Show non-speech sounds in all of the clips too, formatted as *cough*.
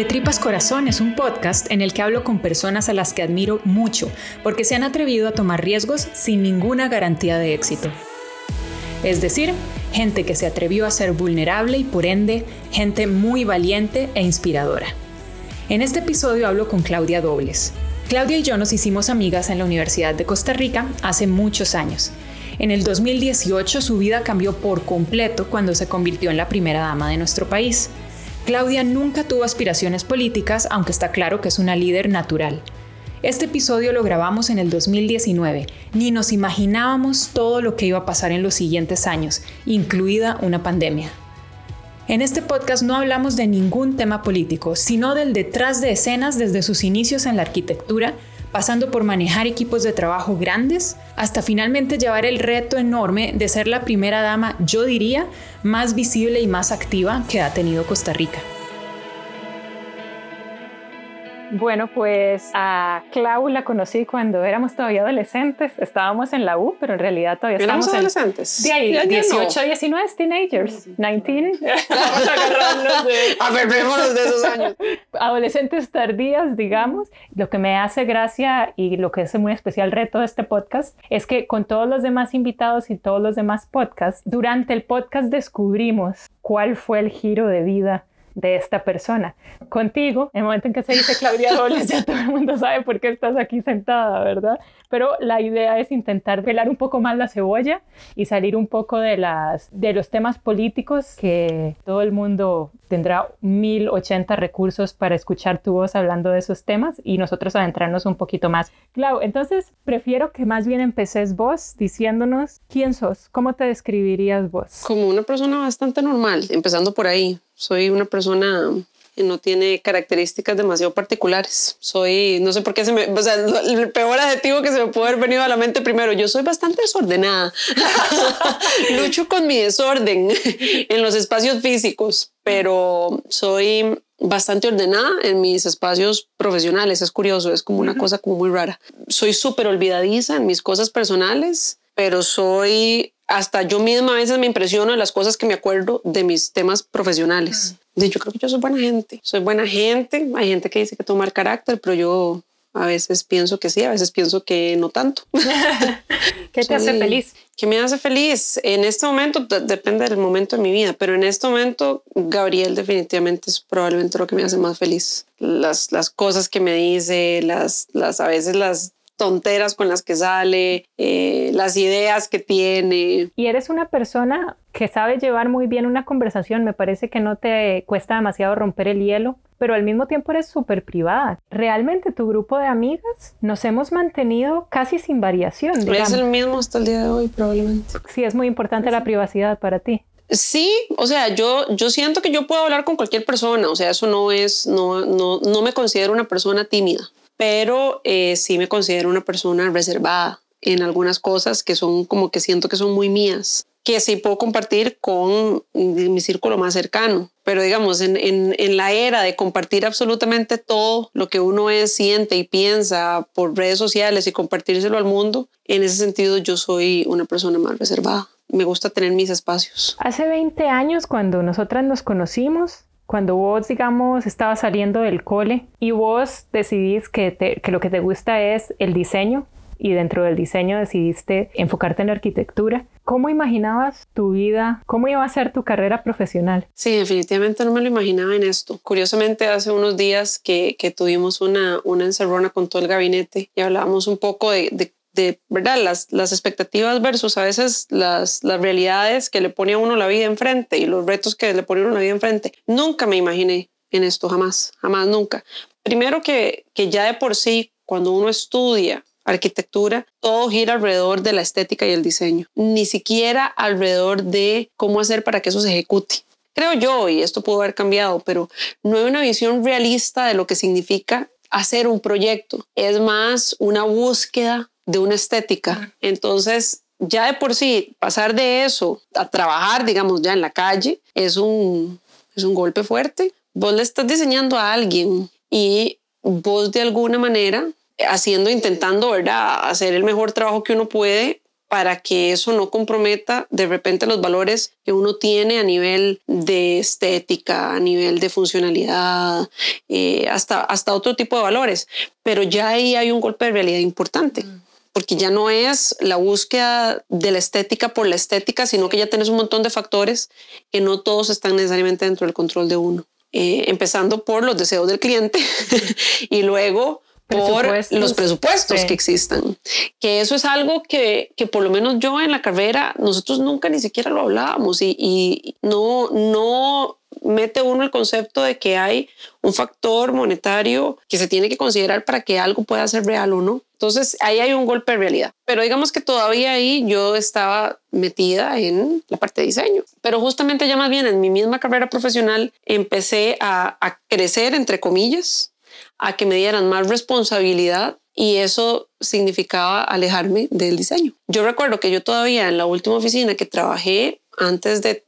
De Tripas Corazón es un podcast en el que hablo con personas a las que admiro mucho porque se han atrevido a tomar riesgos sin ninguna garantía de éxito. Es decir, gente que se atrevió a ser vulnerable y por ende, gente muy valiente e inspiradora. En este episodio hablo con Claudia Dobles. Claudia y yo nos hicimos amigas en la Universidad de Costa Rica hace muchos años. En el 2018 su vida cambió por completo cuando se convirtió en la primera dama de nuestro país. Claudia nunca tuvo aspiraciones políticas, aunque está claro que es una líder natural. Este episodio lo grabamos en el 2019, ni nos imaginábamos todo lo que iba a pasar en los siguientes años, incluida una pandemia. En este podcast no hablamos de ningún tema político, sino del detrás de escenas desde sus inicios en la arquitectura pasando por manejar equipos de trabajo grandes, hasta finalmente llevar el reto enorme de ser la primera dama, yo diría, más visible y más activa que ha tenido Costa Rica. Bueno, pues a Clau la conocí cuando éramos todavía adolescentes. Estábamos en la U, pero en realidad todavía estábamos adolescentes. De ahí, 18, 19, teenagers, 19. *laughs* Vamos a agarrarnos de... *laughs* de esos años. Adolescentes tardías, digamos. Lo que me hace gracia y lo que es muy especial reto de este podcast es que con todos los demás invitados y todos los demás podcasts, durante el podcast descubrimos cuál fue el giro de vida de esta persona. Contigo, en el momento en que se dice Claudia Robles, ya todo el mundo sabe por qué estás aquí sentada, ¿verdad? Pero la idea es intentar velar un poco más la cebolla y salir un poco de, las, de los temas políticos que todo el mundo tendrá 1080 recursos para escuchar tu voz hablando de esos temas y nosotros adentrarnos un poquito más. Clau, entonces prefiero que más bien empeces vos diciéndonos quién sos, cómo te describirías vos. Como una persona bastante normal, empezando por ahí. Soy una persona no tiene características demasiado particulares. Soy, no sé por qué se me, o sea, el peor adjetivo que se me puede haber venido a la mente primero, yo soy bastante desordenada. *laughs* Lucho con mi desorden *laughs* en los espacios físicos, pero soy bastante ordenada en mis espacios profesionales. Es curioso, es como una cosa como muy rara. Soy súper olvidadiza en mis cosas personales, pero soy hasta yo misma a veces me impresiono de las cosas que me acuerdo de mis temas profesionales. Yo creo que yo soy buena gente. Soy buena gente. Hay gente que dice que toma el carácter, pero yo a veces pienso que sí, a veces pienso que no tanto. *laughs* ¿Qué te hace feliz? ¿Qué me hace feliz? En este momento, depende del momento de mi vida, pero en este momento, Gabriel definitivamente es probablemente lo que me hace más feliz. Las, las cosas que me dice, las, las, a veces las tonteras con las que sale, eh, las ideas que tiene. Y eres una persona que sabe llevar muy bien una conversación, me parece que no te cuesta demasiado romper el hielo, pero al mismo tiempo eres súper privada. Realmente tu grupo de amigas nos hemos mantenido casi sin variación. Es el mismo hasta el día de hoy, probablemente. Sí, es muy importante la privacidad para ti. Sí, o sea, yo, yo siento que yo puedo hablar con cualquier persona, o sea, eso no es, no, no, no me considero una persona tímida pero eh, sí me considero una persona reservada en algunas cosas que son como que siento que son muy mías, que sí puedo compartir con mi círculo más cercano. Pero digamos, en, en, en, la era de compartir absolutamente todo lo que uno es, siente y piensa por redes sociales y compartírselo al mundo, en ese sentido yo soy una persona más reservada. Me gusta tener mis espacios. Hace 20 años, cuando nosotras nos conocimos, cuando vos, digamos, estabas saliendo del cole y vos decidís que, lo que te gusta es el diseño y dentro del diseño decidiste enfocarte en la arquitectura. ¿Cómo imaginabas tu vida? ¿Cómo iba a ser tu carrera profesional? Sí, definitivamente no me lo imaginaba en esto. Curiosamente, hace unos días que, tuvimos una, una encerrona con todo el gabinete y hablábamos un poco de de verdad las, las expectativas versus a veces las, las realidades que le pone a uno la vida enfrente y los retos que le pone a uno la vida enfrente. Nunca me imaginé en esto, jamás, jamás, nunca. Primero que, que ya de por sí, cuando uno estudia arquitectura, todo gira alrededor de la estética y el diseño, ni siquiera alrededor de cómo hacer para que eso se ejecute. Creo yo, y esto pudo haber cambiado, pero no hay una visión realista de lo que significa hacer un proyecto. Es más una búsqueda de una estética. Entonces, ya de por sí, pasar de eso a trabajar, digamos, ya en la calle, es un, es un golpe fuerte. Vos le estás diseñando a alguien y vos de alguna manera, haciendo, intentando, ¿verdad?, hacer el mejor trabajo que uno puede, para que eso no comprometa de repente los valores que uno tiene a nivel de estética, a nivel de funcionalidad, eh, hasta, hasta otro tipo de valores. Pero ya ahí hay un golpe de realidad importante. Mm. Porque ya no es la búsqueda de la estética por la estética, sino que ya tienes un montón de factores que no todos están necesariamente dentro del control de uno. Eh, empezando por los deseos del cliente *laughs* y luego por los presupuestos que existan. Que eso es algo que, que, por lo menos yo en la carrera, nosotros nunca ni siquiera lo hablábamos y, y no, no mete uno el concepto de que hay un factor monetario que se tiene que considerar para que algo pueda ser real o no. Entonces ahí hay un golpe de realidad. Pero digamos que todavía ahí yo estaba metida en la parte de diseño. Pero justamente ya más bien en mi misma carrera profesional empecé a, a crecer, entre comillas, a que me dieran más responsabilidad y eso significaba alejarme del diseño. Yo recuerdo que yo todavía en la última oficina que trabajé antes de,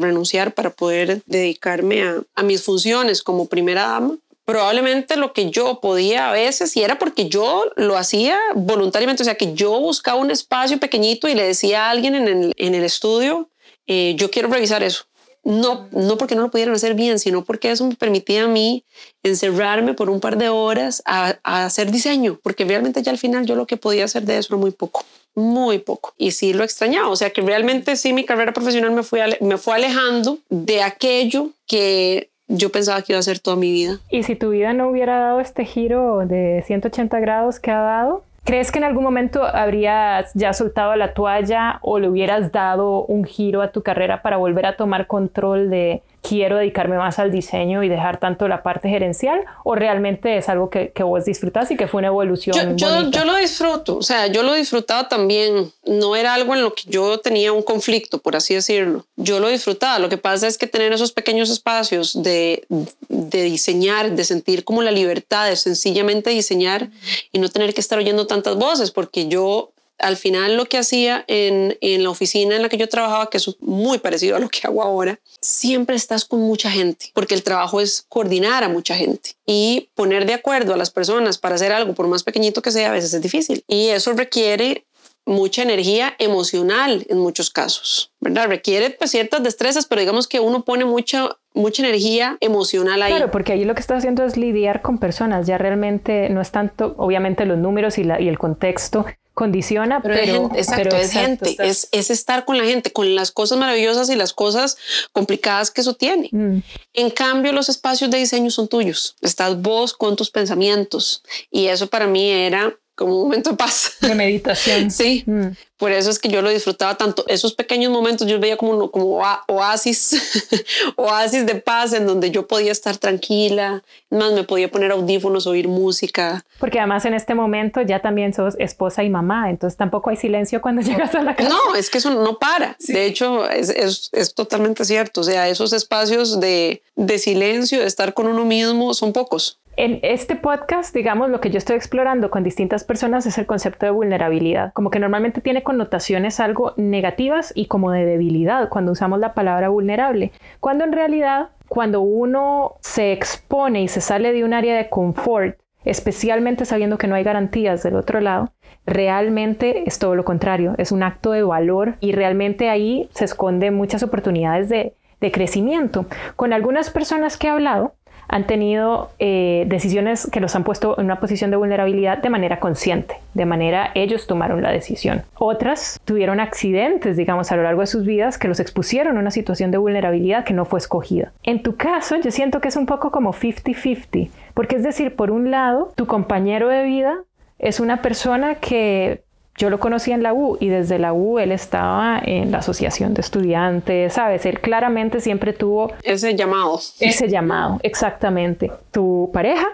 renunciar para poder dedicarme a, mis funciones como primera dama, probablemente lo que yo podía a veces, y era porque yo lo hacía voluntariamente, o sea, que yo buscaba un espacio pequeñito y le decía a alguien en el, en el estudio, eh, yo quiero revisar eso no, no porque no lo pudieran hacer bien, sino porque eso me permitía a mí encerrarme por un par de horas a, hacer diseño, porque realmente ya al final yo lo que podía hacer de eso era muy poco, muy poco. Y sí lo extrañaba, o sea que realmente sí mi carrera profesional me fue, me fue alejando de aquello que yo pensaba que iba a ser toda mi vida. Y si tu vida no hubiera dado este giro de 180 grados que ha dado, ¿Crees que en algún momento habrías ya soltado la toalla o le hubieras dado un giro a tu carrera para volver a tomar control de, quiero dedicarme más al diseño y dejar tanto la parte gerencial o realmente es algo que, que vos disfrutas y que fue una evolución? Yo, yo, lo disfruto, o sea, yo lo disfrutaba también, no era algo en lo que yo tenía un conflicto, por así decirlo, yo lo disfrutaba, lo que pasa es que tener esos pequeños espacios de, de diseñar, de sentir como la libertad de sencillamente diseñar y no tener que estar oyendo tantas voces, porque yo al final lo que hacía en, en, la oficina en la que yo trabajaba, que es muy parecido a lo que hago ahora, siempre estás con mucha gente, porque el trabajo es coordinar a mucha gente y poner de acuerdo a las personas para hacer algo, por más pequeñito que sea, a veces es difícil. Y eso requiere mucha energía emocional en muchos casos, ¿verdad? Requiere pues, ciertas destrezas, pero digamos que uno pone mucha, mucha energía emocional ahí. Claro, porque ahí lo que está haciendo es lidiar con personas, ya realmente no es tanto, obviamente, los números y, la, y el contexto, condiciona, pero, es exacto, es gente, es, es, estar con la gente, con las cosas maravillosas y las cosas complicadas que eso tiene. Mm. En cambio, los espacios de diseño son tuyos, estás vos con tus pensamientos y eso para mí era como un momento de paz. De meditación. *laughs* sí. Mm. Por eso es que yo lo disfrutaba tanto. Esos pequeños momentos yo veía como, como oasis, *laughs* oasis de paz en donde yo podía estar tranquila, más me podía poner audífonos, oír música. Porque además en este momento ya también sos esposa y mamá, entonces tampoco hay silencio cuando llegas a la casa. No, es que eso no para. De hecho, es, es, es, totalmente cierto. O sea, esos espacios de, de silencio, de estar con uno mismo, son pocos. En este podcast, digamos, lo que yo estoy explorando con distintas personas es el concepto de vulnerabilidad, como que normalmente tiene connotaciones algo negativas y como de debilidad cuando usamos la palabra vulnerable, cuando en realidad cuando uno se expone y se sale de un área de confort, especialmente sabiendo que no hay garantías del otro lado, realmente es todo lo contrario, es un acto de valor y realmente ahí se esconden muchas oportunidades de, de crecimiento. Con algunas personas que he hablado, han tenido eh, decisiones que los han puesto en una posición de vulnerabilidad de manera consciente, de manera ellos tomaron la decisión. Otras tuvieron accidentes, digamos, a lo largo de sus vidas que los expusieron a una situación de vulnerabilidad que no fue escogida. En tu caso, yo siento que es un poco como 50-50, porque es decir, por un lado, tu compañero de vida es una persona que yo lo conocí en la U y desde la U él estaba en la asociación de estudiantes, ¿sabes? Él claramente siempre tuvo... Ese llamado. Ese llamado, exactamente. Tu pareja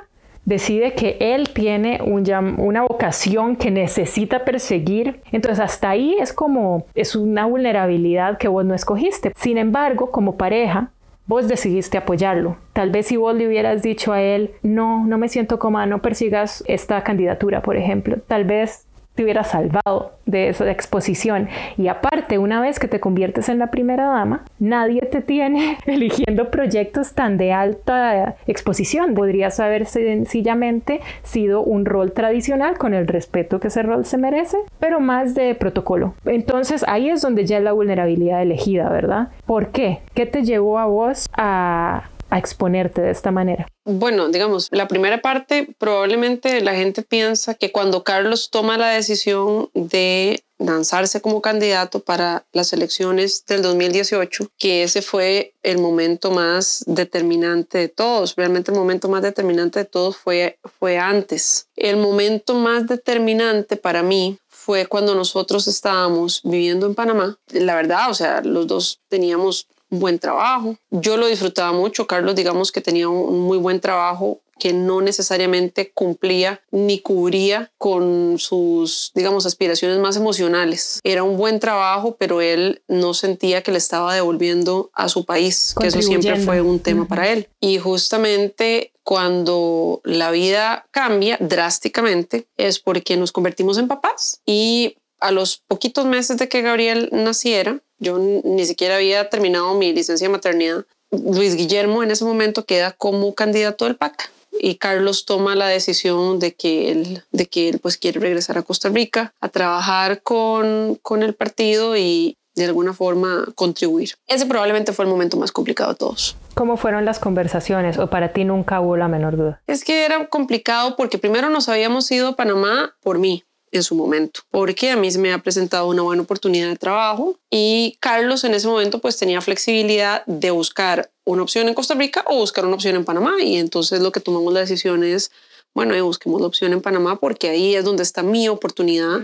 decide que él tiene un, una vocación que necesita perseguir. Entonces hasta ahí es como, es una vulnerabilidad que vos no escogiste. Sin embargo, como pareja, vos decidiste apoyarlo. Tal vez si vos le hubieras dicho a él, no, no me siento cómoda, no persigas esta candidatura, por ejemplo, tal vez te hubiera salvado de esa exposición. Y aparte, una vez que te conviertes en la primera dama, nadie te tiene *laughs* eligiendo proyectos tan de alta exposición. Podrías haber sencillamente sido un rol tradicional con el respeto que ese rol se merece, pero más de protocolo. Entonces ahí es donde ya es la vulnerabilidad elegida, ¿verdad? ¿Por qué? ¿Qué te llevó a vos a a exponerte de esta manera? Bueno, digamos, la primera parte probablemente la gente piensa que cuando Carlos toma la decisión de lanzarse como candidato para las elecciones del 2018, que ese fue el momento más determinante de todos. Realmente el momento más determinante de todos fue, fue antes. El momento más determinante para mí fue cuando nosotros estábamos viviendo en Panamá. La verdad, o sea, los dos teníamos un buen trabajo. Yo lo disfrutaba mucho. Carlos, digamos que tenía un muy buen trabajo que no necesariamente cumplía ni cubría con sus, digamos, aspiraciones más emocionales. Era un buen trabajo, pero él no sentía que le estaba devolviendo a su país, que eso siempre fue un tema para él. Y justamente cuando la vida cambia drásticamente es porque nos convertimos en papás y a los poquitos meses de que Gabriel naciera, yo ni siquiera había terminado mi licencia de maternidad. Luis Guillermo en ese momento queda como candidato del PAC y Carlos toma la decisión de que él, de que él pues quiere regresar a Costa Rica a trabajar con, con el partido y de alguna forma contribuir. Ese probablemente fue el momento más complicado de todos. ¿Cómo fueron las conversaciones o para ti nunca hubo la menor duda? Es que era complicado porque primero nos habíamos ido a Panamá por mí, en su momento, porque a mí se me ha presentado una buena oportunidad de trabajo y Carlos en ese momento pues tenía flexibilidad de buscar una opción en Costa Rica o buscar una opción en Panamá. Y entonces lo que tomamos la decisión es, bueno, eh, busquemos la opción en Panamá porque ahí es donde está mi oportunidad.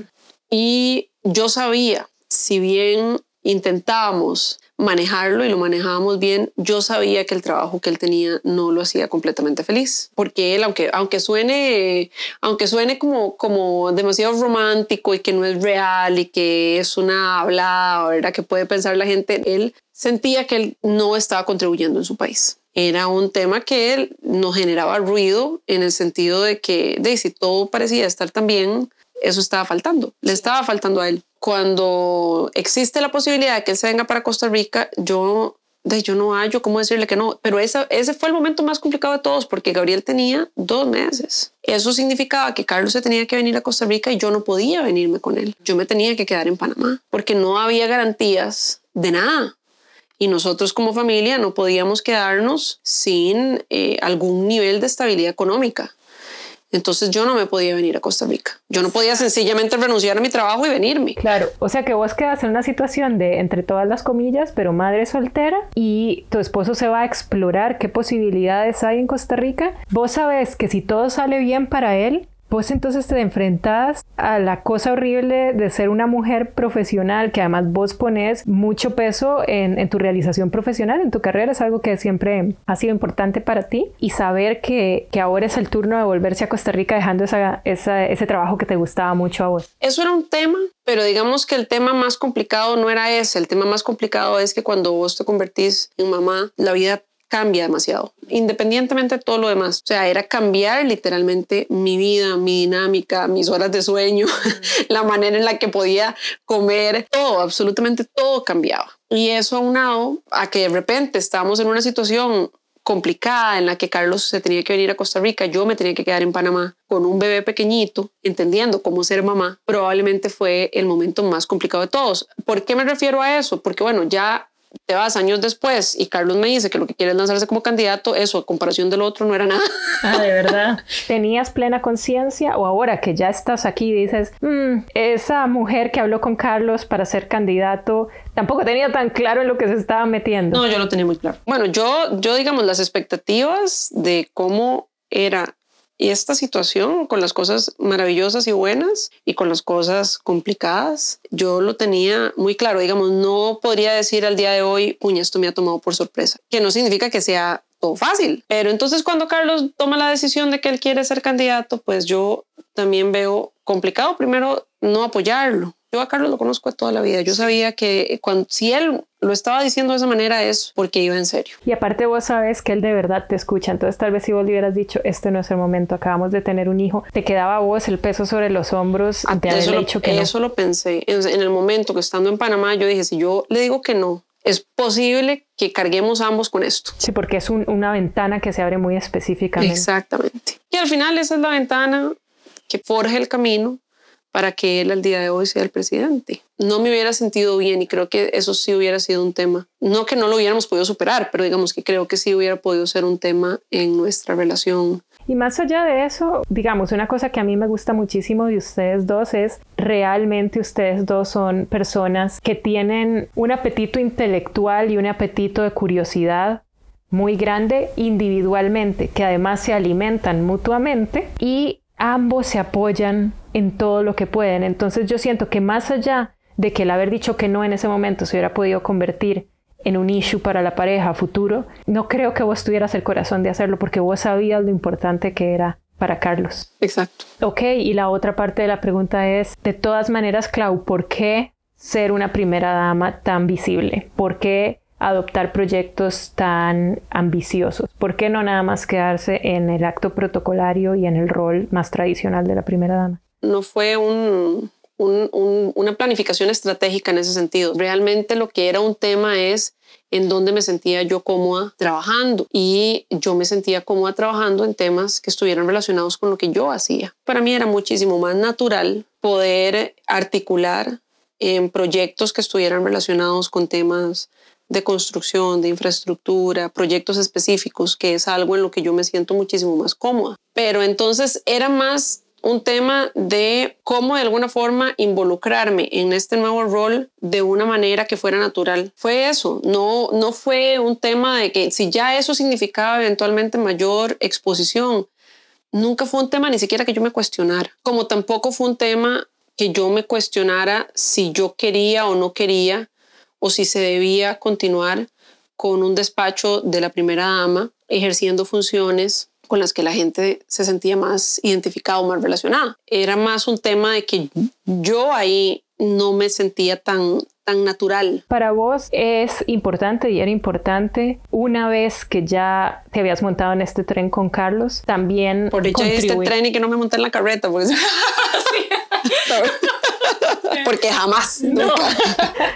Y yo sabía, si bien intentábamos manejarlo y lo manejábamos bien, yo sabía que el trabajo que él tenía no lo hacía completamente feliz, porque él, aunque, aunque suene, aunque suene como, como demasiado romántico y que no es real y que es una hablada, ¿verdad? Que puede pensar la gente, él sentía que él no estaba contribuyendo en su país. Era un tema que él nos generaba ruido en el sentido de que, si todo parecía estar tan bien, eso estaba faltando, le estaba faltando a él cuando existe la posibilidad de que él se venga para Costa Rica, yo, de, yo no hallo cómo decirle que no, pero ese, ese fue el momento más complicado de todos porque Gabriel tenía dos meses. Eso significaba que Carlos se tenía que venir a Costa Rica y yo no podía venirme con él. Yo me tenía que quedar en Panamá porque no había garantías de nada. Y nosotros como familia no podíamos quedarnos sin eh, algún nivel de estabilidad económica. Entonces yo no me podía venir a Costa Rica. Yo no podía sencillamente renunciar a mi trabajo y venirme. Claro, o sea que vos quedas en una situación de, entre todas las comillas, pero madre soltera y tu esposo se va a explorar qué posibilidades hay en Costa Rica. Vos sabes que si todo sale bien para él, Vos entonces te enfrentas a la cosa horrible de ser una mujer profesional, que además vos pones mucho peso en, tu realización profesional, en tu carrera, es algo que siempre ha sido importante para ti, y saber que, ahora es el turno de volverse a Costa Rica dejando ese trabajo que te gustaba mucho a vos. Eso era un tema, pero digamos que el tema más complicado no era ese, el tema más complicado es que cuando vos te convertís en mamá, la vida cambia demasiado, independientemente de todo lo demás. O sea, era cambiar literalmente mi vida, mi dinámica, mis horas de sueño, *laughs* la manera en la que podía comer, todo, absolutamente todo cambiaba. Y eso aunado a que de repente estábamos en una situación complicada en la que Carlos se tenía que venir a Costa Rica, yo me tenía que quedar en Panamá con un bebé pequeñito, entendiendo cómo ser mamá, probablemente fue el momento más complicado de todos. ¿Por qué me refiero a eso? Porque bueno, ya te vas años después y Carlos me dice que lo que quiere es lanzarse como candidato, eso a comparación del otro no era nada. Ah, de verdad. *laughs* ¿Tenías plena conciencia o ahora que ya estás aquí dices, mm, esa mujer que habló con Carlos para ser candidato tampoco tenía tan claro en lo que se estaba metiendo? No, yo lo tenía muy claro. Bueno, yo, yo digamos, las expectativas de cómo era y esta situación, con las cosas maravillosas y buenas y con las cosas complicadas, yo lo tenía muy claro. Digamos, no podría decir al día de hoy, puña, esto me ha tomado por sorpresa, que no significa que sea todo fácil. Pero entonces cuando Carlos toma la decisión de que él quiere ser candidato, pues yo también veo complicado primero no apoyarlo Yo a Carlos lo conozco toda la vida. Yo sabía que cuando, si él lo estaba diciendo de esa manera es porque iba en serio. Y aparte vos sabes que él de verdad te escucha, entonces tal vez si vos le hubieras dicho, este no es el momento, acabamos de tener un hijo, te quedaba vos el peso sobre los hombros ante eso lo, dicho que Eso lo pensé. En, en el momento que estando en Panamá, yo dije, si yo le digo que no, es posible que carguemos ambos con esto. Sí, porque es una ventana que se abre muy específicamente. Exactamente. Y al final esa es la ventana que forja el camino para que él al día de hoy sea el presidente. No me hubiera sentido bien y creo que eso sí hubiera sido un tema. No que no lo hubiéramos podido superar, pero digamos que creo que sí hubiera podido ser un tema en nuestra relación. Y más allá de eso, digamos, una cosa que a mí me gusta muchísimo de ustedes dos es realmente ustedes dos son personas que tienen un apetito intelectual y un apetito de curiosidad muy grande individualmente, que además se alimentan mutuamente y ambos se apoyan en todo lo que pueden. Entonces yo siento que más allá de que el haber dicho que no en ese momento se hubiera podido convertir en un issue para la pareja futuro, no creo que vos tuvieras el corazón de hacerlo porque vos sabías lo importante que era para Carlos. Exacto. Ok, y la otra parte de la pregunta es, de todas maneras, Clau, ¿por qué ser una primera dama tan visible? ¿Por qué adoptar proyectos tan ambiciosos? ¿Por qué no nada más quedarse en el acto protocolario y en el rol más tradicional de la primera dama? No fue un, una planificación estratégica en ese sentido. Realmente lo que era un tema es en dónde me sentía yo cómoda trabajando y yo me sentía cómoda trabajando en temas que estuvieran relacionados con lo que yo hacía. Para mí era muchísimo más natural poder articular en proyectos que estuvieran relacionados con temas de construcción, de infraestructura, proyectos específicos, que es algo en lo que yo me siento muchísimo más cómoda. Pero entonces era más un tema de cómo de alguna forma involucrarme en este nuevo rol de una manera que fuera natural. Fue eso, no, no fue un tema de que si ya eso significaba eventualmente mayor exposición, nunca fue un tema ni siquiera que yo me cuestionara, como tampoco fue un tema que yo me cuestionara si yo quería o no quería o si se debía continuar con un despacho de la primera dama ejerciendo funciones con las que la gente se sentía más identificada o más relacionada. Era más un tema de que yo ahí no me sentía tan, tan natural. Para vos es importante y era importante una vez que ya te habías montado en este tren con Carlos, también... Por dicho este tren y que no me monté en la carreta, porque... *laughs* porque jamás. *laughs* No.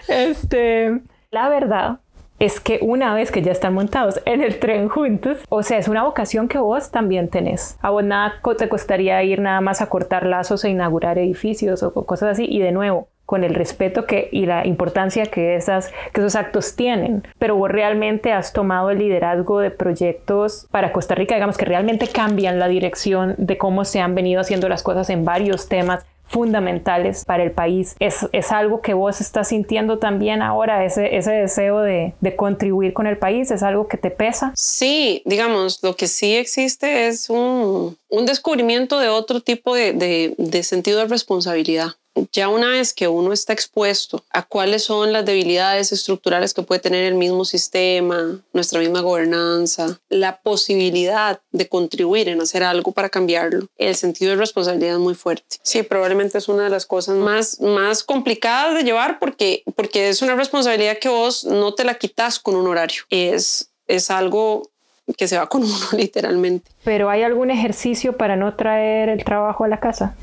Este, la verdad es que una vez que ya están montados en el tren juntos, o sea, es una vocación que vos también tenés. A vos nada te costaría ir nada más a cortar lazos e inaugurar edificios o cosas así. Y de nuevo, con el respeto que, y la importancia que, esas, que esos actos tienen. Pero vos realmente has tomado el liderazgo de proyectos para Costa Rica, digamos, que realmente cambian la dirección de cómo se han venido haciendo las cosas en varios temas fundamentales para el país. Es, es algo que vos estás sintiendo también ahora, ese, ese deseo de, de, contribuir con el país, es algo que te pesa. Sí, digamos, lo que sí existe es un, un descubrimiento de otro tipo de, de, de sentido de responsabilidad ya una vez que uno está expuesto a cuáles son las debilidades estructurales que puede tener el mismo sistema, nuestra misma gobernanza, la posibilidad de contribuir en hacer algo para cambiarlo, el sentido de responsabilidad es muy fuerte. Sí, probablemente es una de las cosas más, más complicadas de llevar porque, porque es una responsabilidad que vos no te la quitas con un horario. Es, es algo que se va con uno *laughs* literalmente. Pero ¿hay algún ejercicio para no traer el trabajo a la casa?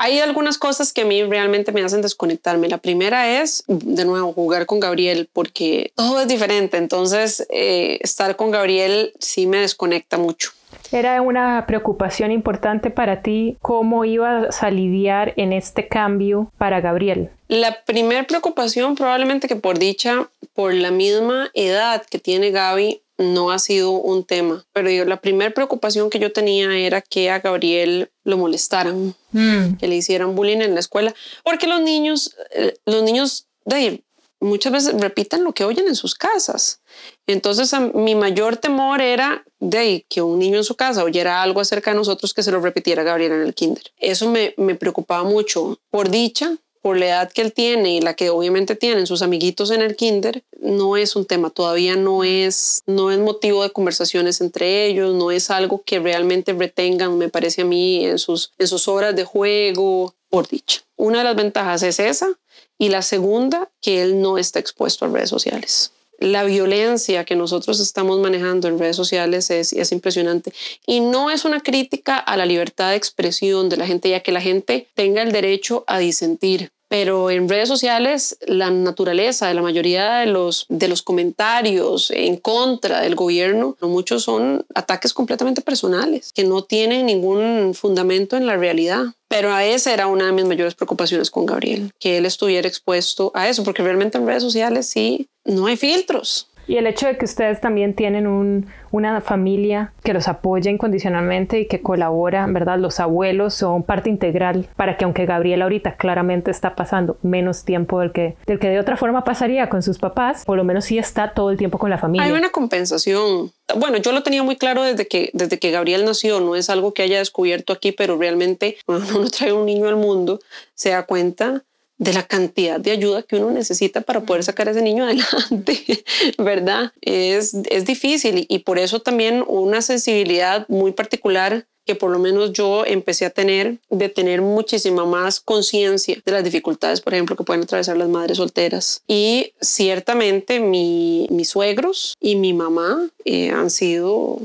Hay algunas cosas que a mí realmente me hacen desconectarme. La primera es, de nuevo, jugar con Gabriel, porque todo es diferente. Entonces, eh, estar con Gabriel sí me desconecta mucho. Era una preocupación importante para ti cómo ibas a lidiar en este cambio para Gabriel. La primera preocupación probablemente que por dicha, por la misma edad que tiene Gaby, no ha sido un tema. Pero la primera preocupación que yo tenía era que a Gabriel lo molestaran, mm. que le hicieran bullying en la escuela, porque los niños, eh, los niños de, muchas veces repiten lo que oyen en sus casas. Entonces, mi mayor temor era de que un niño en su casa oyera algo acerca de nosotros que se lo repitiera Gabriel en el kinder. Eso me, me preocupaba mucho. Por dicha, por la edad que él tiene y la que obviamente tienen sus amiguitos en el kinder, no es un tema, todavía no es, no es motivo de conversaciones entre ellos, no es algo que realmente retengan, me parece a mí, en sus, en sus horas de juego, por dicha. Una de las ventajas es esa Y la segunda, que él no está expuesto a redes sociales la violencia que nosotros estamos manejando en redes sociales es, es, impresionante. Y no es una crítica a la libertad de expresión de la gente, ya que la gente tenga el derecho a disentir pero en redes sociales la naturaleza de la mayoría de los, de los comentarios en contra del gobierno, muchos son ataques completamente personales que no tienen ningún fundamento en la realidad. Pero a esa era una de mis mayores preocupaciones con Gabriel, que él estuviera expuesto a eso, porque realmente en redes sociales sí, no hay filtros. Y el hecho de que ustedes también tienen una familia que los apoya incondicionalmente y que colabora, ¿verdad? Los abuelos son parte integral para que aunque Gabriel ahorita claramente está pasando menos tiempo del que, del que de otra forma pasaría con sus papás, por lo menos sí está todo el tiempo con la familia. Hay una compensación. Bueno, yo lo tenía muy claro desde que, desde que Gabriel nació, no es algo que haya descubierto aquí, pero realmente cuando uno *laughs* trae un niño al mundo, se da cuenta de la cantidad de ayuda que uno necesita para poder sacar a ese niño adelante, *laughs* ¿verdad? Es, es difícil y por eso también una sensibilidad muy particular que por lo menos yo empecé a tener, de tener muchísima más conciencia de las dificultades, por ejemplo, que pueden atravesar las madres solteras. Y ciertamente mi, mis suegros y mi mamá eh, han sido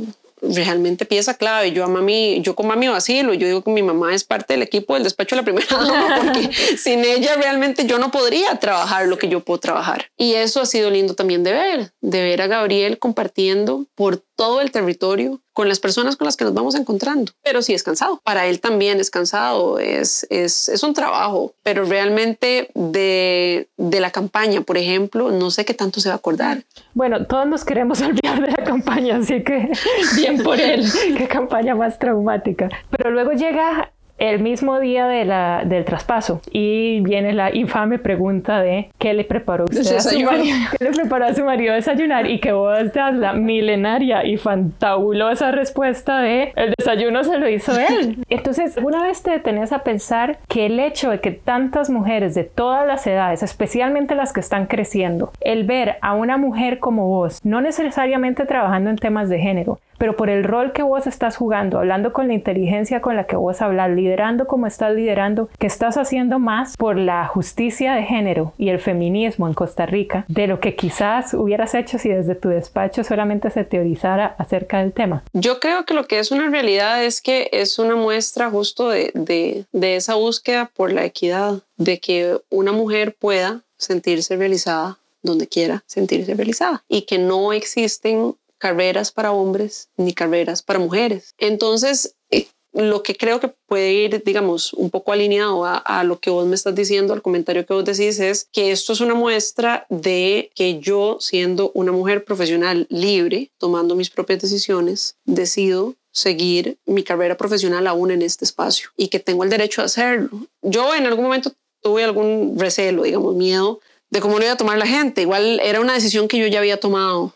realmente pieza clave. Yo a mami, yo con mami vacilo, yo digo que mi mamá es parte del equipo del despacho de la primera *laughs* porque *laughs* sin ella realmente yo no podría trabajar lo que yo puedo trabajar. Y eso ha sido lindo también de ver, de ver a Gabriel compartiendo por todo el territorio con las personas con las que nos vamos encontrando. Pero sí es cansado. Para él también es cansado, es, es, es un trabajo, pero realmente de, de, la campaña, por ejemplo, no sé qué tanto se va a acordar. Bueno, todos nos queremos *laughs* olvidar de la campaña, así que bien por él, *laughs* qué campaña más traumática. Pero luego llega el mismo día de la, del traspaso y viene la infame pregunta de ¿qué le preparó usted a su marido? *laughs* ¿Qué le preparó a su marido a desayunar? Y que vos das la milenaria y fantabulosa respuesta de el desayuno se lo hizo él. *laughs* Entonces, una vez te detenés a pensar que el hecho de que tantas mujeres de todas las edades, especialmente las que están creciendo, el ver a una mujer como vos, no necesariamente trabajando en temas de género, pero por el rol que vos estás jugando, hablando con la inteligencia con la que vos hablas, liderando como estás liderando, que estás haciendo más por la justicia de género y el feminismo en Costa Rica de lo que quizás hubieras hecho si desde tu despacho solamente se teorizara acerca del tema. Yo creo que lo que es una realidad es que es una muestra justo de, de, de esa búsqueda por la equidad, de que una mujer pueda sentirse realizada donde quiera sentirse realizada y que no existen carreras para hombres ni carreras para mujeres. Entonces, eh, lo que creo que puede ir, digamos, un poco alineado a, lo que vos me estás diciendo, al comentario que vos decís, es que esto es una muestra de que yo, siendo una mujer profesional libre, tomando mis propias decisiones, decido seguir mi carrera profesional aún en este espacio y que tengo el derecho a hacerlo. Yo en algún momento tuve algún recelo, digamos, miedo de cómo lo iba a tomar la gente. Igual era una decisión que yo ya había tomado.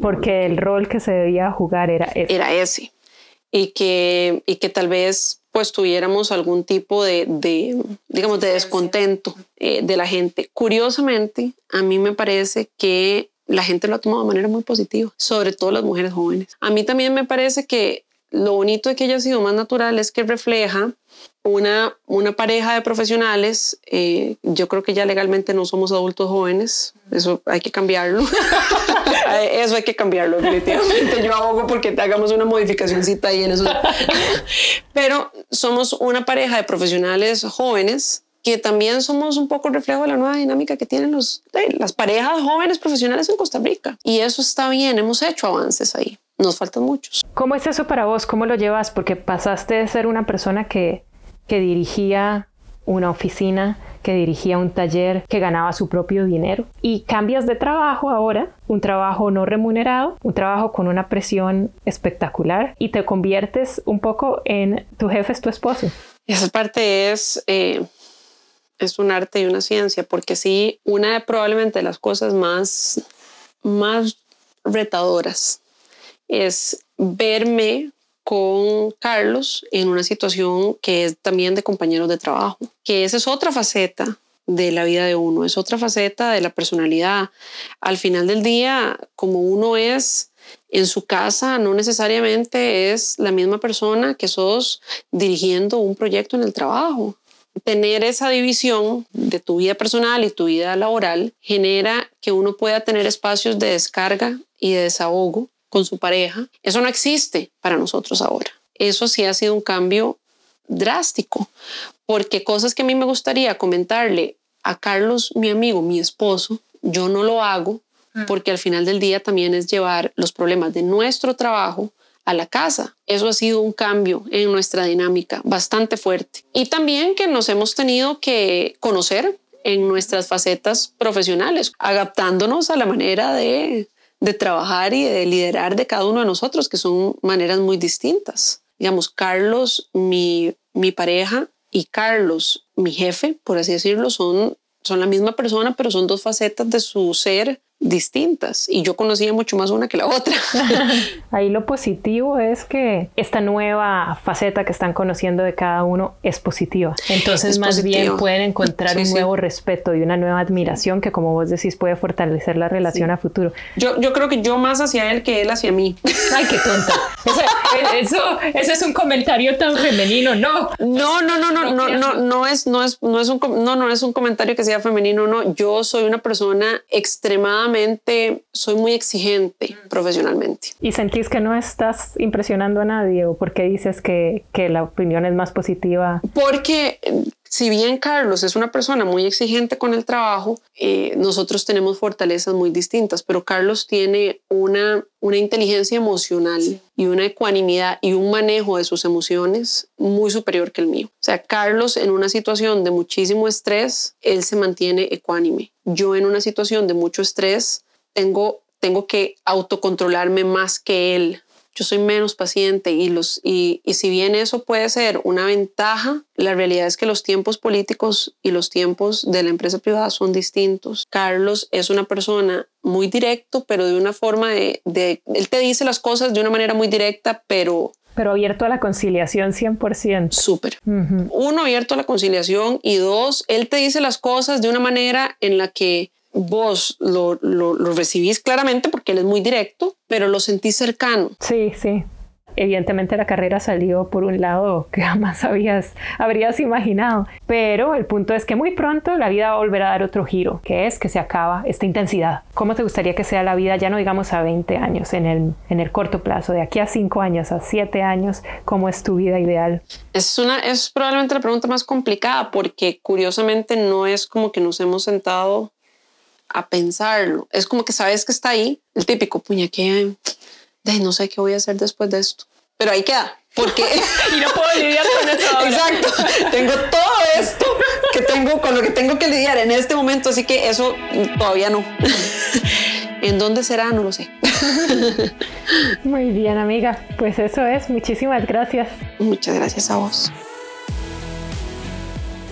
Porque el rol que se debía jugar era ese. Era ese. Y que, y que tal vez pues tuviéramos algún tipo de, de digamos, de descontento eh, de la gente. Curiosamente, a mí me parece que la gente lo ha tomado de manera muy positiva, sobre todo las mujeres jóvenes. A mí también me parece que lo bonito de que haya sido más natural es que refleja una, una pareja de profesionales. Eh, yo creo que ya legalmente no somos adultos jóvenes. Eso hay que cambiarlo. *laughs* eso hay que cambiarlo, definitivamente. Yo abogo porque hagamos una modificacióncita ahí en eso. Pero somos una pareja de profesionales jóvenes que también somos un poco reflejo de la nueva dinámica que tienen los, las parejas jóvenes profesionales en Costa Rica. Y eso está bien, hemos hecho avances ahí nos faltan muchos. ¿Cómo es eso para vos? ¿Cómo lo llevas? Porque pasaste de ser una persona que, que dirigía una oficina, que dirigía un taller, que ganaba su propio dinero y cambias de trabajo ahora, un trabajo no remunerado, un trabajo con una presión espectacular y te conviertes un poco en tu jefe es tu esposo. Esa parte es... Eh, es un arte y una ciencia, porque sí, una de probablemente las cosas más, más retadoras es verme con Carlos en una situación que es también de compañeros de trabajo, que esa es otra faceta de la vida de uno, es otra faceta de la personalidad. Al final del día, como uno es en su casa, no necesariamente es la misma persona que sos dirigiendo un proyecto en el trabajo. tener esa división de tu vida personal y tu vida laboral genera que uno pueda tener espacios de descarga y de desahogo con su pareja. Eso no existe para nosotros ahora. Eso sí ha sido un cambio drástico, porque cosas que a mí me gustaría comentarle a Carlos, mi amigo, mi esposo, yo no lo hago mm. porque al final del día también es llevar los problemas de nuestro trabajo a la casa. Eso ha sido un cambio en nuestra dinámica bastante fuerte. Y también que nos hemos tenido que conocer en nuestras facetas profesionales, adaptándonos a la manera de, de trabajar y de liderar de cada uno de nosotros, que son maneras muy distintas. Digamos, Carlos, mi, mi pareja, y Carlos, mi jefe, por así decirlo, son, son la misma persona, pero son dos facetas de su ser distintas y yo conocía mucho más una que la otra. *laughs* Ahí lo positivo es que esta nueva faceta que están conociendo de cada uno es positiva. Entonces más bien pueden encontrar un nuevo respeto y una nueva admiración que como vos decís puede fortalecer la relación a futuro. Yo, yo creo que yo más hacia él que él hacia mí. *laughs* Ay, qué tonta. eso, eso, es un comentario tan femenino, no. No, no, no, no, no, no, no es, no es, no es un, no, no es un comentario que sea femenino, no. Yo soy una persona extremadamente soy muy exigente profesionalmente. ¿Y sentís que no estás impresionando a nadie o por qué dices que, que la opinión es más positiva? Porque si bien Carlos es una persona muy exigente con el trabajo, eh, nosotros tenemos fortalezas muy distintas, pero Carlos tiene una, una inteligencia emocional y una ecuanimidad y un manejo de sus emociones muy superior que el mío. O sea, Carlos en una situación de muchísimo estrés, él se mantiene ecuánime. Yo en una situación de mucho estrés, tengo, tengo que autocontrolarme más que él yo soy menos paciente y, los, y, y, si bien eso puede ser una ventaja, la realidad es que los tiempos políticos y los tiempos de la empresa privada son distintos. Carlos es una persona muy directo, pero de una forma de, de él te dice las cosas de una manera muy directa, pero pero abierto a la conciliación 100%. Súper. Uno, abierto a la conciliación y dos, él te dice las cosas de una manera en la que vos lo, lo, recibís claramente porque él es muy directo, pero lo sentís cercano. Sí, sí. Evidentemente la carrera salió por un lado que *laughs* jamás habías, habrías imaginado, pero el punto es que muy pronto la vida va a volver a dar otro giro, que es que se acaba esta intensidad. ¿Cómo te gustaría que sea la vida, ya no digamos a 20 años, en el, en el corto plazo, de aquí a 5 años, a 7 años, cómo es tu vida ideal? Es, una, es probablemente la pregunta más complicada porque curiosamente no es como que nos hemos sentado a pensarlo. Es como que sabes que está ahí, el típico puña que no sé qué voy a hacer después de esto. Pero ahí queda, porque *laughs* *laughs* y no puedo lidiar con esto. Exacto, tengo todo esto que tengo con lo que tengo que lidiar en este momento, así que eso todavía no. *laughs* ¿En dónde será? No lo sé. Muy bien, amiga. Pues eso es. Muchísimas gracias. Muchas gracias a vos.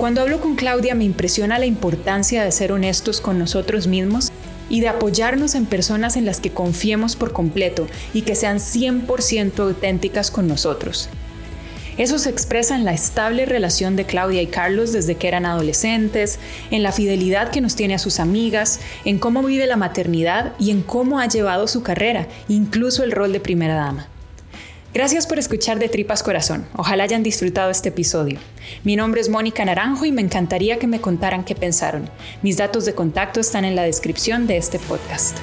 Cuando hablo con Claudia me impresiona la importancia de ser honestos con nosotros mismos y de apoyarnos en personas en las que confiemos por completo y que sean 100% auténticas con nosotros. Eso se expresa en la estable relación de Claudia y Carlos desde que eran adolescentes, en la fidelidad que nos tiene a sus amigas, en cómo vive la maternidad y en cómo ha llevado su carrera, incluso el rol de primera dama. Gracias por escuchar de Tripas Corazón. Ojalá hayan disfrutado este episodio. Mi nombre es Mónica Naranjo y me encantaría que me contaran qué pensaron. Mis datos de contacto están en la descripción de este podcast.